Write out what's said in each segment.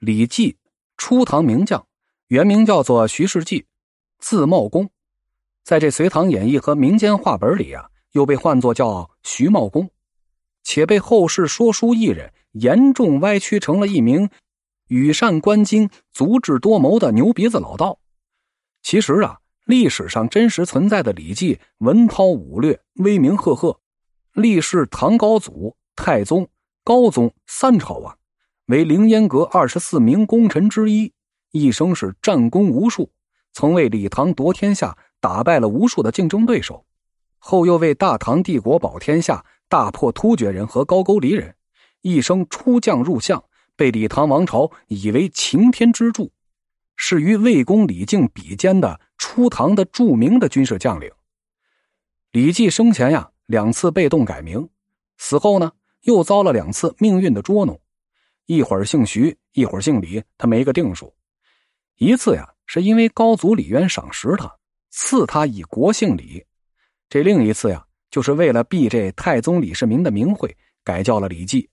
李绩，初唐名将，原名叫做徐世绩，字茂公，在这《隋唐演义》和民间话本里啊，又被唤作叫徐茂公，且被后世说书艺人严重歪曲成了一名羽扇纶巾、足智多谋的牛鼻子老道。其实啊，历史上真实存在的李绩，文韬武略，威名赫赫，历仕唐高祖、太宗、高宗三朝啊。为凌烟阁二十四名功臣之一，一生是战功无数，曾为李唐夺天下，打败了无数的竞争对手，后又为大唐帝国保天下，大破突厥人和高句丽人，一生出将入相，被李唐王朝以为擎天之柱，是与魏公李靖比肩的初唐的著名的军事将领。李绩生前呀两次被动改名，死后呢又遭了两次命运的捉弄。一会儿姓徐，一会儿姓李，他没个定数。一次呀，是因为高祖李渊赏识他，赐他以国姓李；这另一次呀，就是为了避这太宗李世民的名讳，改叫了李绩。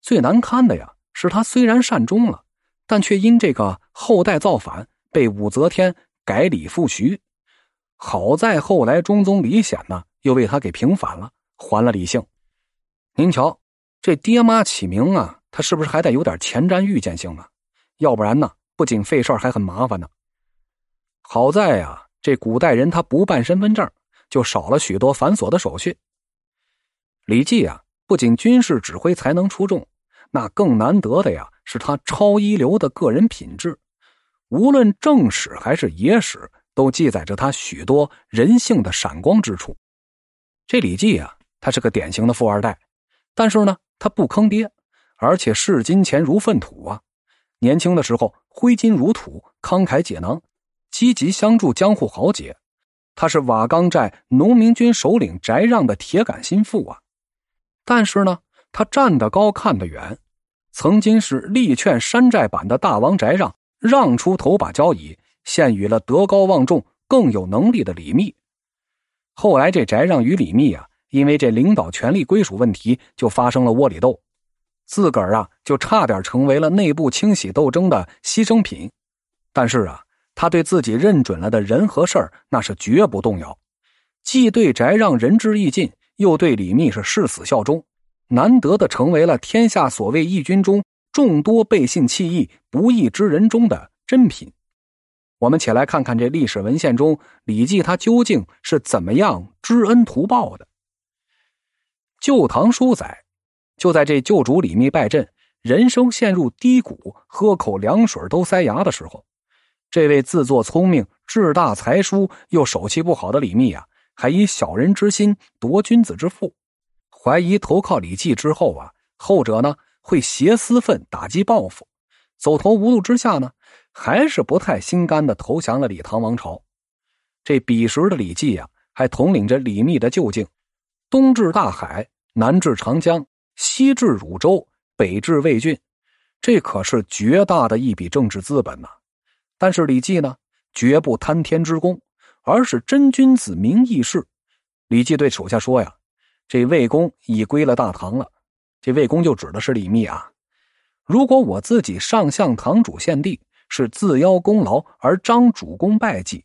最难堪的呀，是他虽然善终了，但却因这个后代造反，被武则天改李复徐。好在后来中宗李显呢，又为他给平反了，还了李姓。您瞧，这爹妈起名啊！他是不是还得有点前瞻预见性啊？要不然呢，不仅费事儿，还很麻烦呢。好在呀，这古代人他不办身份证，就少了许多繁琐的手续。李绩啊，不仅军事指挥才能出众，那更难得的呀，是他超一流的个人品质。无论正史还是野史，都记载着他许多人性的闪光之处。这李绩啊，他是个典型的富二代，但是呢，他不坑爹。而且视金钱如粪土啊！年轻的时候挥金如土，慷慨解囊，积极相助江户豪杰。他是瓦岗寨农民军首领翟让的铁杆心腹啊！但是呢，他站得高看得远，曾经是力劝山寨版的大王翟让让出头把交椅，献予了德高望重、更有能力的李密。后来这翟让与李密啊，因为这领导权力归属问题，就发生了窝里斗。自个儿啊，就差点成为了内部清洗斗争的牺牲品。但是啊，他对自己认准了的人和事儿，那是绝不动摇。既对翟让仁至义尽，又对李密是誓死效忠，难得的成为了天下所谓义军中众多背信弃义、不义之人中的珍品。我们且来看看这历史文献中，李绩他究竟是怎么样知恩图报的。《旧唐书》载。就在这旧主李密败阵，人生陷入低谷，喝口凉水都塞牙的时候，这位自作聪明、志大才疏又手气不好的李密啊，还以小人之心夺君子之腹，怀疑投靠李绩之后啊，后者呢会挟私愤打击报复，走投无路之下呢，还是不太心甘的投降了李唐王朝。这彼时的李绩呀，还统领着李密的旧境，东至大海，南至长江。西至汝州，北至魏郡，这可是绝大的一笔政治资本呐！但是李绩呢，绝不贪天之功，而是真君子、明义士。李绩对手下说：“呀，这魏公已归了大唐了。这魏公就指的是李密啊。如果我自己上向堂主献帝，是自邀功劳而张主公拜祭，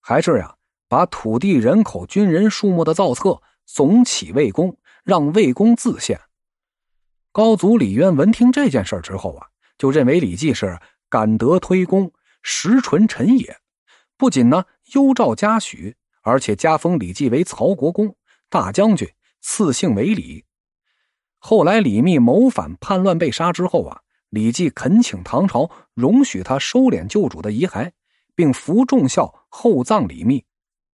还是呀，把土地、人口、军人数目的造册总起魏公，让魏公自献。”高祖李渊闻听这件事之后啊，就认为李绩是感德推功，实纯臣也。不仅呢优诏嘉许，而且加封李绩为曹国公、大将军，赐姓为李。后来李密谋反叛乱被杀之后啊，李绩恳请唐朝容许他收敛旧主的遗骸，并服重孝厚葬李密。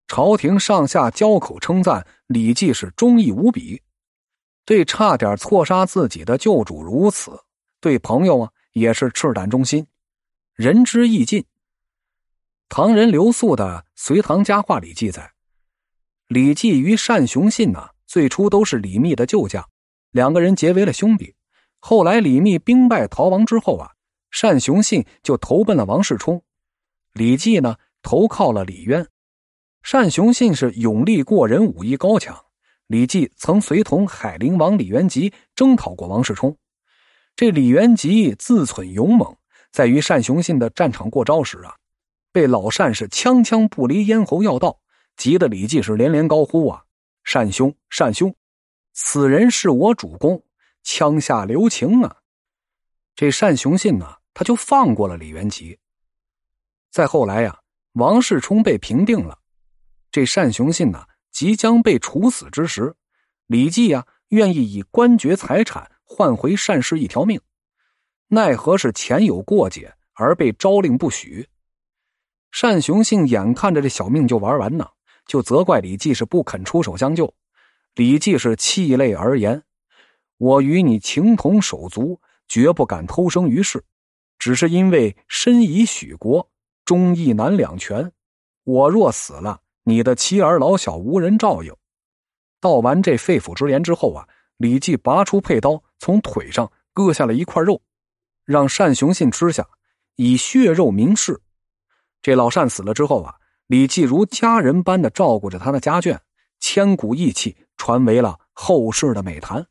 朝廷上下交口称赞李绩是忠义无比。对差点错杀自己的旧主如此，对朋友啊也是赤胆忠心，仁至义尽。唐人刘肃的《隋唐佳话》里记载，李绩与单雄信呢，最初都是李密的旧将，两个人结为了兄弟。后来李密兵败逃亡之后啊，单雄信就投奔了王世充，李绩呢投靠了李渊。单雄信是勇力过人，武艺高强。李绩曾随同海陵王李元吉征讨过王世充，这李元吉自忖勇猛，在与单雄信的战场过招时啊，被老单是枪枪不离咽喉要道，急得李绩是连连高呼啊：“单兄，单兄，此人是我主公，枪下留情啊！”这单雄信呢，他就放过了李元吉。再后来呀，王世充被平定了，这单雄信呢，即将被处死之时，李绩呀，愿意以官爵财产。换回单氏一条命，奈何是前有过节而被诏令不许。单雄信眼看着这小命就玩完呢，就责怪李绩是不肯出手相救。李绩是泣泪而言：“我与你情同手足，绝不敢偷生于世，只是因为身已许国，忠义难两全。我若死了，你的妻儿老小无人照应。”道完这肺腑之言之后啊。李绩拔出佩刀，从腿上割下了一块肉，让单雄信吃下，以血肉明示。这老单死了之后啊，李绩如家人般的照顾着他的家眷，千古义气传为了后世的美谈。